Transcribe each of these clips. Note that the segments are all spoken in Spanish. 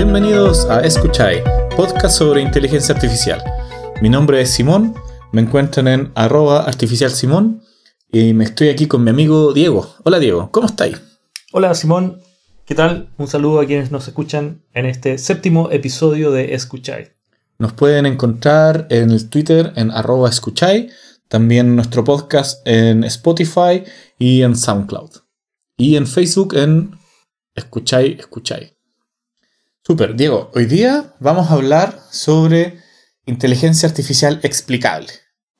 Bienvenidos a Escuchai, podcast sobre inteligencia artificial. Mi nombre es Simón, me encuentran en arroba artificial Simón y me estoy aquí con mi amigo Diego. Hola Diego, ¿cómo estáis? Hola Simón, ¿qué tal? Un saludo a quienes nos escuchan en este séptimo episodio de Escuchai. Nos pueden encontrar en el Twitter en arroba escuchai, también nuestro podcast en Spotify y en SoundCloud. Y en Facebook en Escuchai, Escuchai. Super, Diego, hoy día vamos a hablar sobre inteligencia artificial explicable.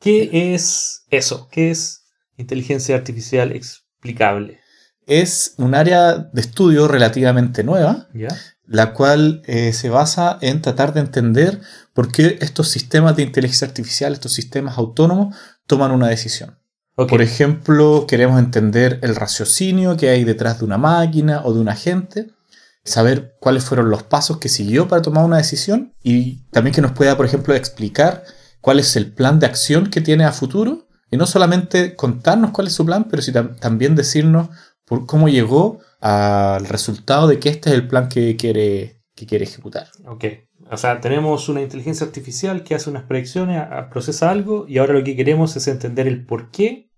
¿Qué es eso? ¿Qué es inteligencia artificial explicable? Es un área de estudio relativamente nueva, ¿Ya? la cual eh, se basa en tratar de entender por qué estos sistemas de inteligencia artificial, estos sistemas autónomos, toman una decisión. Por ejemplo, queremos entender el raciocinio que hay detrás de una máquina o de un agente, saber cuáles fueron los pasos que siguió para tomar una decisión y también que nos pueda, por ejemplo, explicar cuál es el plan de acción que tiene a futuro y no solamente contarnos cuál es su plan, pero sí tam- también decirnos por cómo llegó al resultado de que este es el plan que quiere, que quiere ejecutar. Ok. O sea, tenemos una inteligencia artificial que hace unas predicciones, procesa algo y ahora lo que queremos es entender el por qué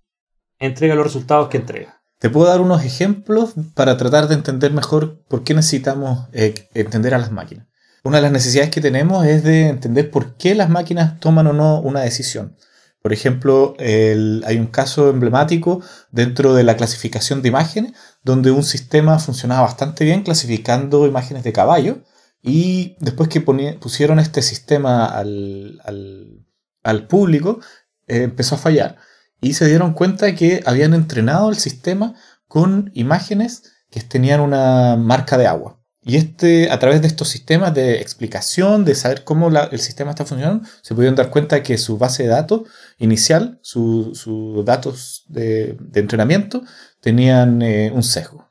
entrega los resultados que entrega. Te puedo dar unos ejemplos para tratar de entender mejor por qué necesitamos eh, entender a las máquinas. Una de las necesidades que tenemos es de entender por qué las máquinas toman o no una decisión. Por ejemplo, hay un caso emblemático dentro de la clasificación de imágenes, donde un sistema funcionaba bastante bien clasificando imágenes de caballo, y después que pusieron este sistema al público, eh, empezó a fallar. Y se dieron cuenta que habían entrenado el sistema con imágenes que tenían una marca de agua. Y este, a través de estos sistemas de explicación, de saber cómo el sistema está funcionando, se pudieron dar cuenta que su base de datos inicial, su- sus datos de, entrenamiento, tenían eh, un sesgo.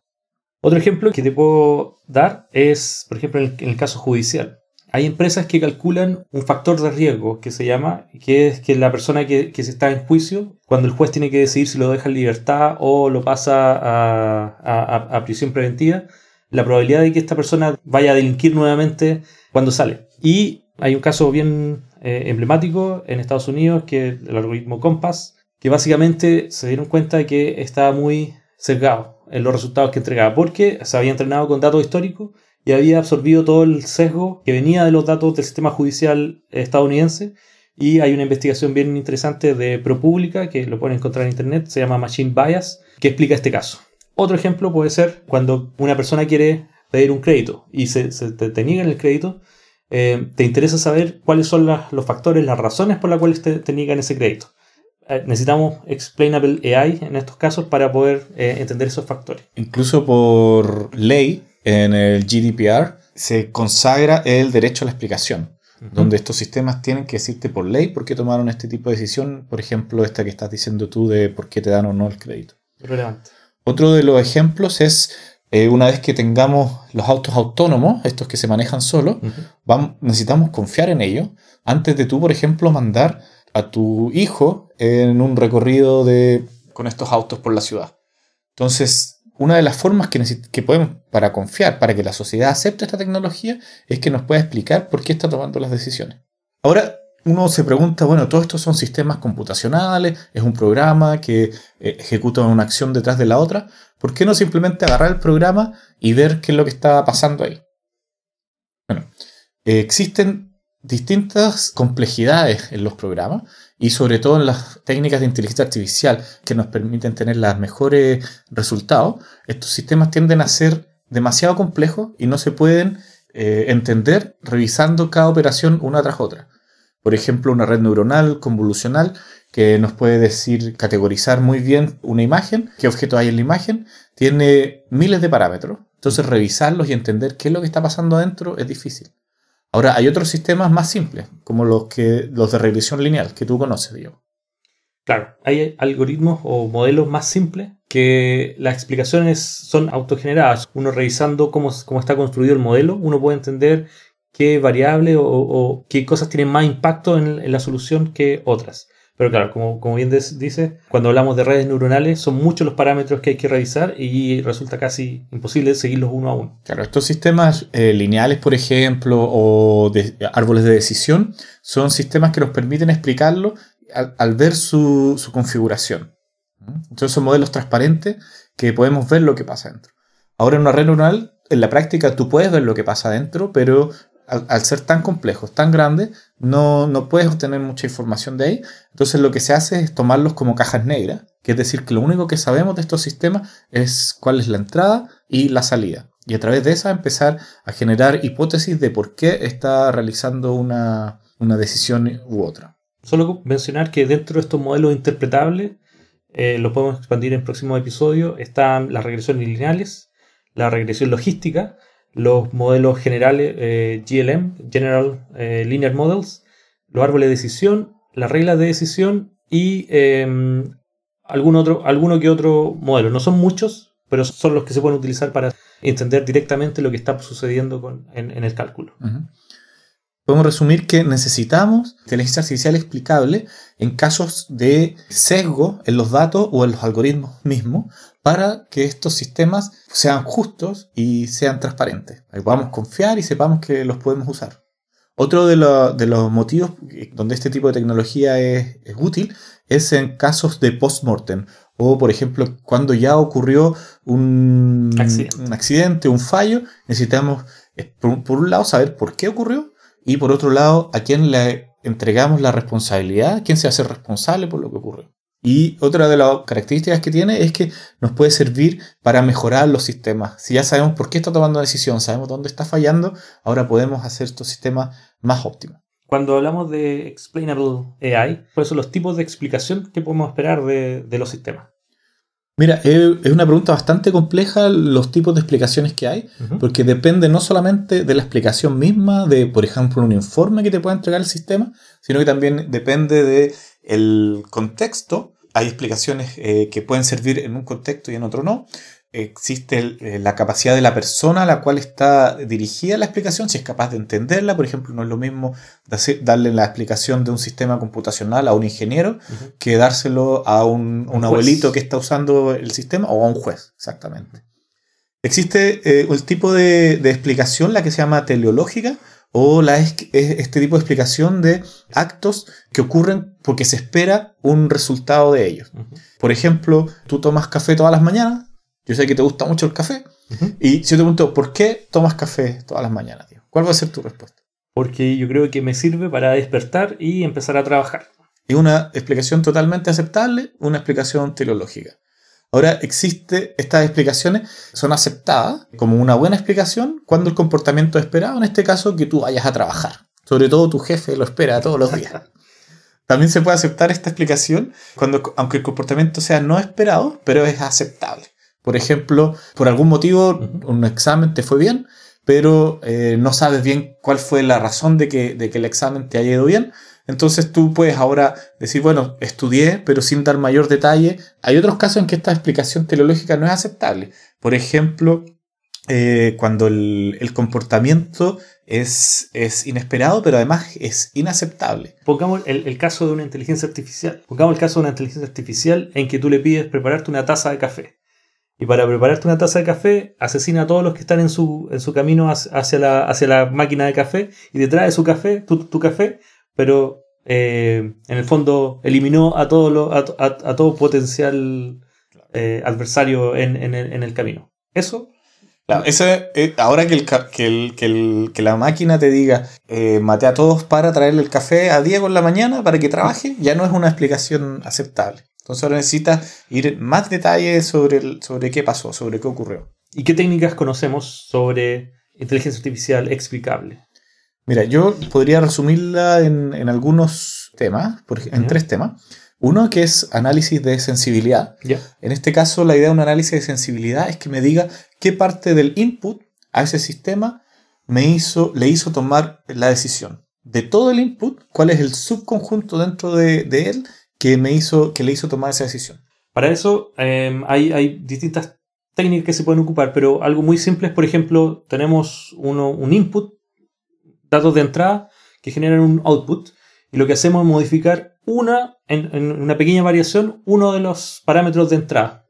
Otro ejemplo que te puedo dar es, por ejemplo, en el caso judicial. Hay empresas que calculan un factor de riesgo que se llama, que es que la persona que, que se está en juicio, cuando el juez tiene que decidir si lo deja en libertad o lo pasa a, a- a prisión preventiva, la probabilidad de que esta persona vaya a delinquir nuevamente cuando sale. Y hay un caso bien eh, emblemático en Estados Unidos, que es el algoritmo Compass, que básicamente se dieron cuenta de que estaba muy sesgado en los resultados que entregaba, porque se había entrenado con datos históricos y había absorbido todo el sesgo que venía de los datos del sistema judicial estadounidense. Y hay una investigación bien interesante de ProPublica, que lo pueden encontrar en internet, se llama Machine Bias, que explica este caso. Otro ejemplo puede ser cuando una persona quiere pedir un crédito y se, te, niegan el crédito, eh, te interesa saber cuáles son los factores, las razones por las cuales te, te niegan ese crédito. Eh, necesitamos explainable AI en estos casos para poder eh, entender esos factores. Incluso por ley, en el GDPR, se consagra el derecho a la explicación. donde estos sistemas tienen que decirte por ley por qué tomaron este tipo de decisión, por ejemplo, esta que estás diciendo tú de por qué te dan o no el crédito. Relevante. Otro de los ejemplos es eh, una vez que tengamos los autos autónomos, estos que se manejan solos, necesitamos confiar en ellos antes de tú, por ejemplo, mandar a tu hijo en un recorrido de, con estos autos por la ciudad. Entonces, una de las formas que, podemos para confiar, para que la sociedad acepte esta tecnología, es que nos pueda explicar por qué está tomando las decisiones. Ahora, uno se pregunta, bueno, todos estos son sistemas computacionales, es un programa que eh, ejecuta una acción detrás de la otra. ¿Por qué no simplemente agarrar el programa y ver qué es lo que está pasando ahí? Bueno, eh, existen distintas complejidades en los programas y sobre todo en las técnicas de inteligencia artificial que nos permiten tener los mejores resultados. Estos sistemas tienden a ser demasiado complejos y no se pueden eh, entender revisando cada operación una tras otra. Por ejemplo, una red neuronal convolucional que nos puede decir, categorizar muy bien una imagen, qué objeto hay en la imagen, tiene miles de parámetros. Entonces, revisarlos y entender qué es lo que está pasando adentro es difícil. Ahora, hay otros sistemas más simples, como los, que, los de regresión lineal, que tú conoces, Diego. Claro, hay algoritmos o modelos más simples que las explicaciones son autogeneradas. Uno revisando cómo, cómo está construido el modelo, uno puede entender qué variable o, qué cosas tienen más impacto en la solución que otras. Pero claro, como, como bien dice, cuando hablamos de redes neuronales son muchos los parámetros que hay que revisar y resulta casi imposible seguirlos uno a uno. Claro, estos sistemas eh, lineales, por ejemplo, o árboles de decisión, son sistemas que nos permiten explicarlo al, ver su, su configuración. Entonces son modelos transparentes que podemos ver lo que pasa dentro. Ahora en una red neuronal, en la práctica tú puedes ver lo que pasa dentro, pero al, ser tan complejos, tan grandes, no, no puedes obtener mucha información de ahí. Entonces lo que se hace es tomarlos como cajas negras, que es decir, que lo único que sabemos de estos sistemas es cuál es la entrada y la salida. Y a través de esa empezar a generar hipótesis de por qué está realizando una, una decisión u otra. Solo mencionar que dentro de estos modelos interpretables, eh, lo podemos expandir en próximos episodios, están las regresiones lineales, la regresión logística, los modelos generales eh, GLM, General eh, Linear Models, los árboles de decisión, las reglas de decisión y eh, algún otro, alguno que otro modelo. No son muchos, pero son los que se pueden utilizar para entender directamente lo que está sucediendo con- en- el cálculo. Podemos resumir que necesitamos inteligencia artificial explicable en casos de sesgo en los datos o en los algoritmos mismos para que estos sistemas sean justos y sean transparentes. Que podamos confiar y sepamos que los podemos usar. Otro de, lo- de los motivos donde este tipo de tecnología es, es útil es en casos de post-mortem o, por ejemplo, cuando ya ocurrió un Accidente. un, accidente, un fallo, necesitamos, eh, por, por un lado, saber por qué ocurrió y, por otro lado, a quién le entregamos la responsabilidad, quién se hace responsable por lo que ocurrió. Y otra de las características que tiene es que nos puede servir para mejorar los sistemas. Si ya sabemos por qué está tomando decisión, sabemos dónde está fallando, ahora podemos hacer estos sistemas más óptimos. Cuando hablamos de explainable AI, ¿cuáles son los tipos de explicación que podemos esperar de los sistemas? Mira, es una pregunta bastante compleja los tipos de explicaciones que hay, porque depende no solamente de la explicación misma, de, por ejemplo, un informe que te pueda entregar el sistema, sino que también depende de el contexto. Hay explicaciones eh, que pueden servir en un contexto y en otro no. Existe el- eh, la capacidad de la persona a la cual está dirigida la explicación, si es capaz de entenderla. Por ejemplo, no es lo mismo darle la explicación de un sistema computacional a un ingeniero que dárselo a un, un Un abuelito que está usando el sistema o a un juez, exactamente. Existe eh, el tipo de, de explicación, la que se llama teleológica, o la es, es este tipo de explicación de actos que ocurren porque se espera un resultado de ellos. Por ejemplo, tú tomas café todas las mañanas, yo sé que te gusta mucho el café, y si yo te pregunto, ¿por qué tomas café todas las mañanas? tío? ¿Cuál va a ser tu respuesta? Porque yo creo que me sirve para despertar y empezar a trabajar. Es una explicación totalmente aceptable, una explicación teleológica. Ahora existe, estas explicaciones son aceptadas como una buena explicación cuando el comportamiento es esperado, en este caso que tú vayas a trabajar. Sobre todo tu jefe lo espera todos los días. También se puede aceptar esta explicación cuando, aunque el comportamiento sea no esperado, pero es aceptable. Por ejemplo, por algún motivo un examen te fue bien, pero eh, no sabes bien cuál fue la razón de que, de que el examen te haya ido bien. Entonces tú puedes ahora decir, bueno, estudié, pero sin dar mayor detalle. Hay otros casos en que esta explicación teleológica no es aceptable. Por ejemplo, eh, cuando el, el comportamiento es, es inesperado, pero además es inaceptable. Pongamos el, el caso de una inteligencia artificial. Pongamos el caso de una inteligencia artificial en que tú le pides prepararte una taza de café. Y para prepararte una taza de café, asesina a todos los que están en su, en su camino hacia la, hacia la máquina de café y te trae su café, tu, tu café, pero eh, en el fondo eliminó a todo, lo, a, a- a todo potencial eh, adversario en, en el, en el camino. Eso Claro, eh, ahora que, el, que, el- que que la máquina te diga, eh, maté a todos para traerle el café a Diego en la mañana para que trabaje, ya no es una explicación aceptable. Entonces ahora necesitas ir más detalle sobre, el- sobre qué pasó, sobre qué ocurrió. ¿Y qué técnicas conocemos sobre inteligencia artificial explicable? Mira, yo podría resumirla en, en algunos temas, por en tres temas. Uno que es análisis de sensibilidad. Ya. En este caso, la idea de un análisis de sensibilidad es que me diga qué parte del input a ese sistema me hizo, le hizo tomar la decisión. De todo el input, cuál es el subconjunto dentro de, de él que, me hizo, que le hizo tomar esa decisión. Para eso eh, hay, hay distintas técnicas que se pueden ocupar, pero algo muy simple es, por ejemplo, tenemos uno, un input, datos de entrada que generan un output, y lo que hacemos es modificar una, en, en una pequeña variación, uno de los parámetros de entrada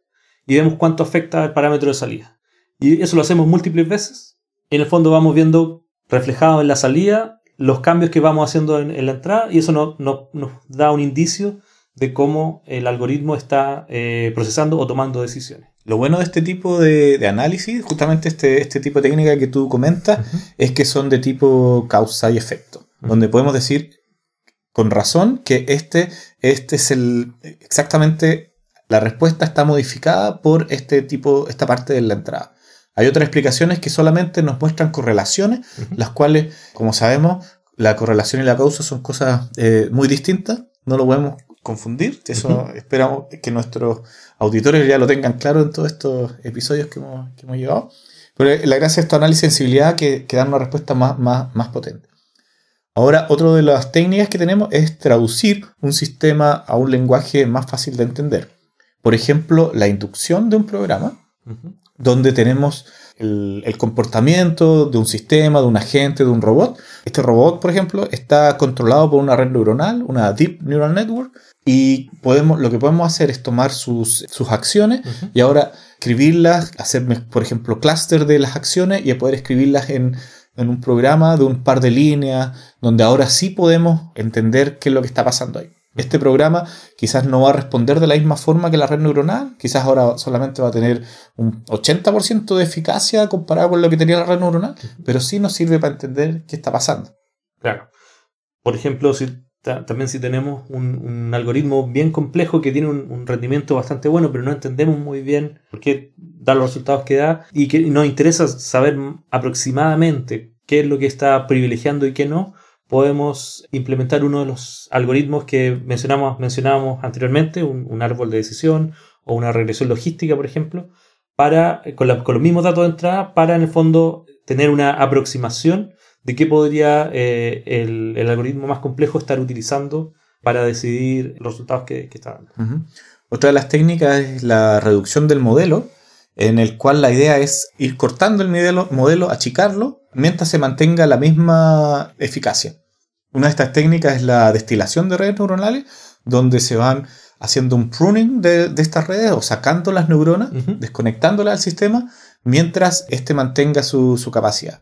y vemos cuánto afecta el parámetro de salida. Y eso lo hacemos múltiples veces. Y en el fondo vamos viendo reflejado en la salida los cambios que vamos haciendo en, la entrada y eso no, nos da un indicio de cómo el algoritmo está eh, procesando o tomando decisiones. Lo bueno de este tipo de, análisis, justamente este, este, tipo de técnica que tú comentas, es que son de tipo causa y efecto, donde podemos decir con razón que este, este es el exactamente la respuesta está modificada por este tipo, esta parte de la entrada. Hay otras explicaciones que solamente nos muestran correlaciones, las cuales, como sabemos, la correlación y la causa son cosas eh, muy distintas, no lo podemos confundir, eso esperamos que nuestros auditores ya lo tengan claro en todos estos episodios que hemos, que llevado. Pero la gracia de estos análisis de sensibilidad que, que dan una respuesta más, más, más potente. Ahora, otra de las técnicas que tenemos es traducir un sistema a un lenguaje más fácil de entender. Por ejemplo, la inducción de un programa, donde tenemos el, comportamiento de un sistema, de un agente, de un robot. Este robot, por ejemplo, está controlado por una red neuronal, una Deep Neural Network, y podemos, lo que podemos hacer es tomar sus, acciones y ahora escribirlas, hacer, por ejemplo, clúster de las acciones y poder escribirlas en, en un programa de un par de líneas, donde ahora sí podemos entender qué es lo que está pasando ahí. Este programa quizás no va a responder de la misma forma que la red neuronal, quizás ahora solamente va a tener un 80% de eficacia comparado con lo que tenía la red neuronal, pero sí nos sirve para entender qué está pasando. Claro. Por ejemplo, si también si tenemos un, algoritmo bien complejo que tiene un, rendimiento bastante bueno, pero no entendemos muy bien por qué da los resultados que da y que nos interesa saber aproximadamente qué es lo que está privilegiando y qué no, podemos implementar uno de los algoritmos que mencionamos, mencionábamos anteriormente, un, árbol de decisión o una regresión logística, por ejemplo, para, con, los mismos datos de entrada, para en el fondo tener una aproximación de qué podría eh, el, algoritmo más complejo estar utilizando para decidir los resultados que, está dando. Otra de las técnicas es la reducción del modelo, en el cual la idea es ir cortando el modelo, modelo achicarlo, mientras se mantenga la misma eficacia. Una de estas técnicas es la destilación de redes neuronales, donde se van haciendo un pruning de, estas redes o sacando las neuronas, desconectándolas al sistema, mientras éste mantenga su, su, capacidad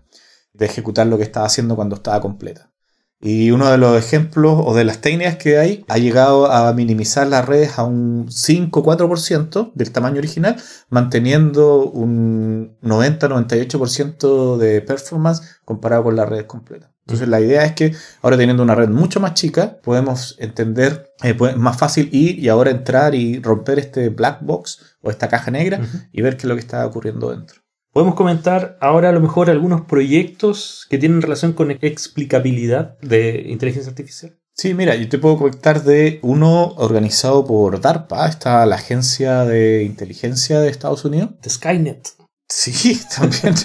de ejecutar lo que estaba haciendo cuando estaba completa. Y uno de los ejemplos o de las técnicas que hay ha llegado a minimizar las redes a un 5-4% del tamaño original, manteniendo un 90-98% de performance comparado con las redes completas. Entonces la idea es que ahora teniendo una red mucho más chica, podemos entender, eh, más fácil ir y ahora entrar y romper este black box o esta caja negra y ver qué es lo que está ocurriendo dentro. Podemos comentar ahora a lo mejor algunos proyectos que tienen relación con explicabilidad de inteligencia artificial. Sí, mira, yo te puedo comentar de uno organizado por DARPA, está la agencia de inteligencia de Estados Unidos. De Skynet. Sí, también.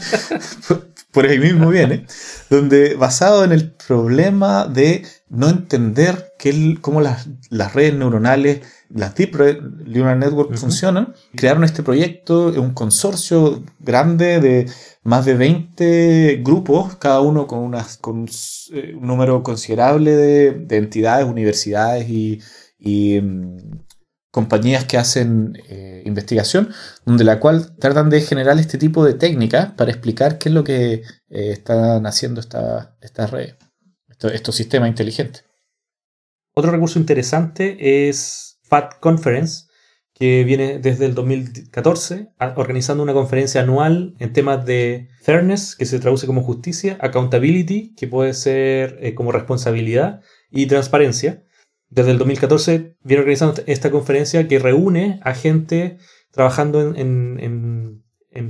Por ahí mismo viene. Donde basado en el problema de no entender cómo las, las redes neuronales las Deep Neural Network funcionan, crearon este proyecto, un consorcio grande de más de 20 grupos, cada uno con, unas, con eh, un número considerable de, entidades, universidades y, mm, compañías que hacen eh, investigación, donde la cual tratan de generar este tipo de técnicas para explicar qué es lo que eh, están haciendo estas redes, estos sistemas inteligentes. Otro recurso interesante es FAT Conference, que viene desde el 2014 organizando una conferencia anual en temas de fairness, que se traduce como justicia, accountability, que puede ser eh, como responsabilidad, y transparencia. Desde el 2014 viene organizando esta conferencia que reúne a gente trabajando en,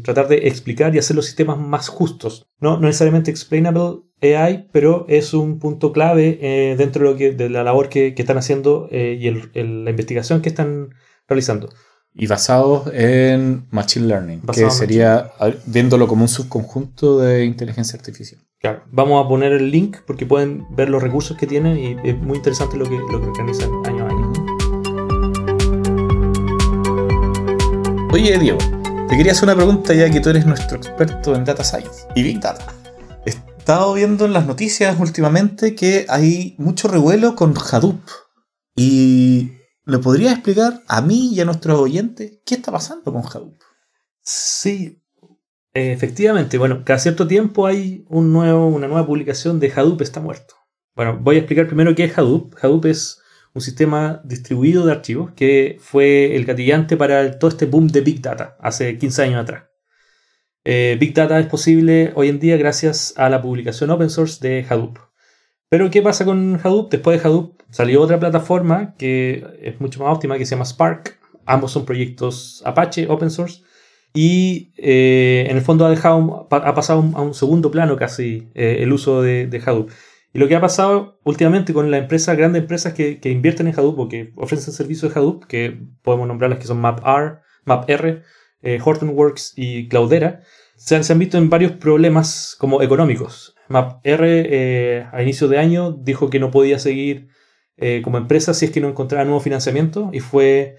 tratar de explicar y hacer los sistemas más justos. No, necesariamente explainable AI, pero es un punto clave eh, dentro de, lo que, de la labor que, están haciendo eh, y la investigación que están realizando. Y basado en Machine Learning, que sería viéndolo como un subconjunto de inteligencia artificial. Claro, vamos a poner el link porque pueden ver los recursos que tienen y es muy interesante lo que, lo que organizan año a año. Oye, Diego, te quería hacer una pregunta ya que tú eres nuestro experto en Data Science y Big Data estado viendo en las noticias últimamente que hay mucho revuelo con Hadoop. Y ¿le podría explicar a mí y a nuestros oyentes qué está pasando con Hadoop? Sí, efectivamente. Bueno, cada cierto tiempo hay una nueva publicación de Hadoop está muerto. Bueno, voy a explicar primero qué es Hadoop. Hadoop es un sistema distribuido de archivos que fue el gatillante para todo este boom de Big Data hace 15 años atrás. Eh, Big Data es posible hoy en día gracias a la publicación open source de Hadoop. Pero ¿qué pasa con Hadoop? Después de Hadoop salió otra plataforma que es mucho más óptima que se llama Spark. Ambos son proyectos Apache open source. Y eh, en el fondo ha, dejado, ha pasado a un segundo plano casi eh, el uso de, Hadoop. Y lo que ha pasado últimamente con las empresas, grandes empresas que, invierten en Hadoop o que ofrecen servicios de Hadoop, que podemos nombrarlas que son MapR, MapR, eh, Hortonworks y Cloudera, se han, visto en varios problemas como económicos. MapR eh, a inicio de año dijo que no podía seguir eh, como empresa si es que no encontraba nuevo financiamiento y fue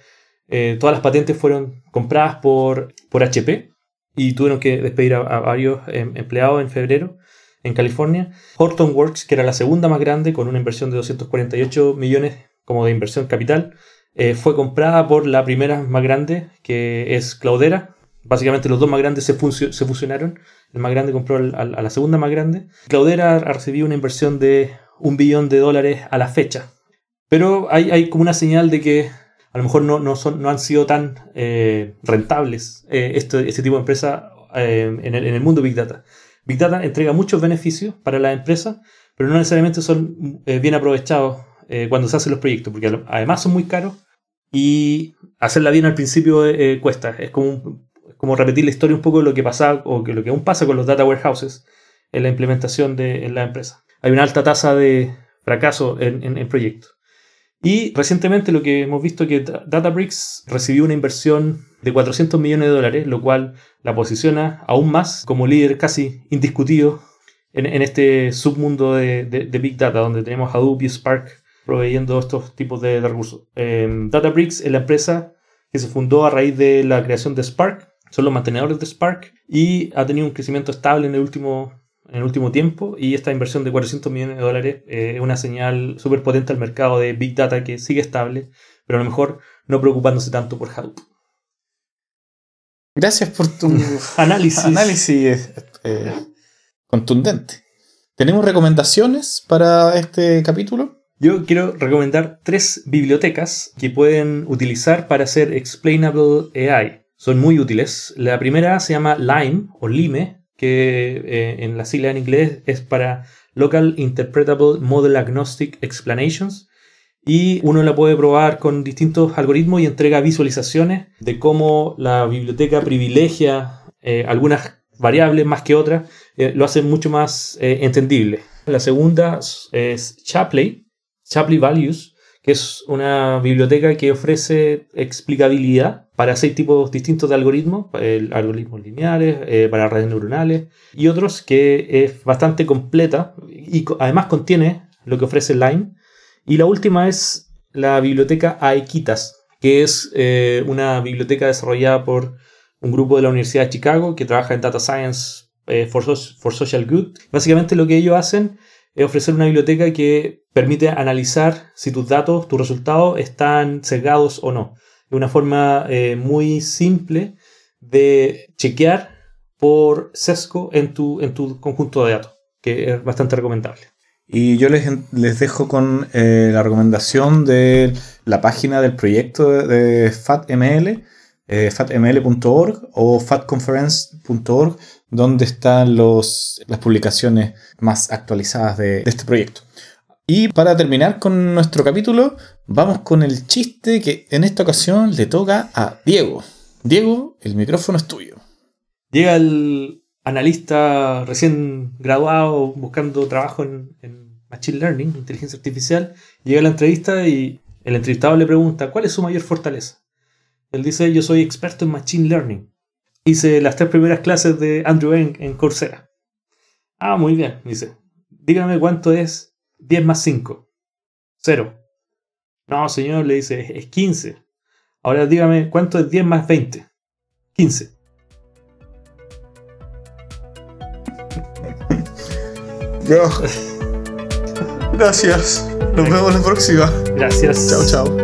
eh, todas las patentes fueron compradas por, por HP y tuvieron que despedir a, varios em, empleados en febrero en California. Hortonworks, que era la segunda más grande con una inversión de 248 millones como de inversión capital, fue comprada por la primera más grande, que es Cloudera. Básicamente los dos más grandes se, fusionaron. El más grande compró a la segunda más grande. Cloudera ha recibido una inversión de un billón de dólares a la fecha. Pero hay, como una señal de que a lo mejor no, no, han sido tan eh, rentables eh, este, este, tipo de empresas en, el, en el mundo Big Data. Big Data entrega muchos beneficios para la empresa, pero no necesariamente son bien aprovechados eh, cuando se hacen los proyectos, porque además son muy caros y hacerla bien al principio eh, cuesta. Es como, como repetir la historia un poco de lo que pasa o que lo que aún pasa con los data warehouses en la implementación de en la empresa. Hay una alta tasa de fracaso en, en, proyectos. Y recientemente lo que hemos visto es que Databricks recibió una inversión de 400 millones de dólares, lo cual la posiciona aún más como líder casi indiscutido en, en este submundo de, de, de, Big Data, donde tenemos Hadoop y Spark proveyendo estos tipos de, recursos. Em, Databricks es la empresa que se fundó a raíz de la creación de Spark, son los mantenedores de Spark y ha tenido un crecimiento estable en el último, en el último tiempo y esta inversión de 400 millones de dólares eh, es una señal súper potente al mercado de Big Data que sigue estable, pero a lo mejor no preocupándose tanto por Hadoop. Gracias por tu análisis, análisis eh, contundente. ¿Tenemos recomendaciones para este capítulo? Yo quiero recomendar tres bibliotecas que pueden utilizar para hacer Explainable AI. Son muy útiles. La primera se llama Lime o Lime, que eh, en la sigla en inglés es para Local Interpretable Model Agnostic Explanations. Y uno la puede probar con distintos algoritmos y entrega visualizaciones de cómo la biblioteca privilegia eh, algunas variables más que otras, eh, lo hace mucho más entendible. La segunda es Chapley, Shapley Values, que es una biblioteca que ofrece explicabilidad para seis tipos distintos de algoritmos, algoritmos lineales, eh, para redes neuronales y otros que es bastante completa y además contiene lo que ofrece Lime. Y la última es la biblioteca Aequitas, que es eh, una biblioteca desarrollada por un grupo de la Universidad de Chicago que trabaja en Data Science eh, for Social Good. Básicamente lo que ellos hacen es ofrecer una biblioteca que permite analizar si tus datos, tus resultados están sesgados o no. Es una forma eh, muy simple de chequear por sesgo en tu, en tu conjunto de datos, que es bastante recomendable. Y yo les, les dejo con eh, la recomendación de la página del proyecto de, FATML, eh, fatml.org o fatconference.org, donde están los, las publicaciones más actualizadas de, de este proyecto. Y para terminar con nuestro capítulo, vamos con el chiste que en esta ocasión le toca a Diego. Diego, el micrófono es tuyo. Llega el analista recién graduado buscando trabajo en, Machine Learning, inteligencia artificial, llega la entrevista y el entrevistado le pregunta, ¿cuál es su mayor fortaleza? Él dice, yo soy experto en Machine Learning. Hice las tres primeras clases de Andrew Ng en Coursera. Ah, muy bien, dice. Dígame cuánto es 10 más 5. 0. No, señor, le dice, es 15. Ahora dígame, ¿cuánto es 10 más 20? 15. Gracias. Nos vemos la próxima. Gracias. Chao, chao.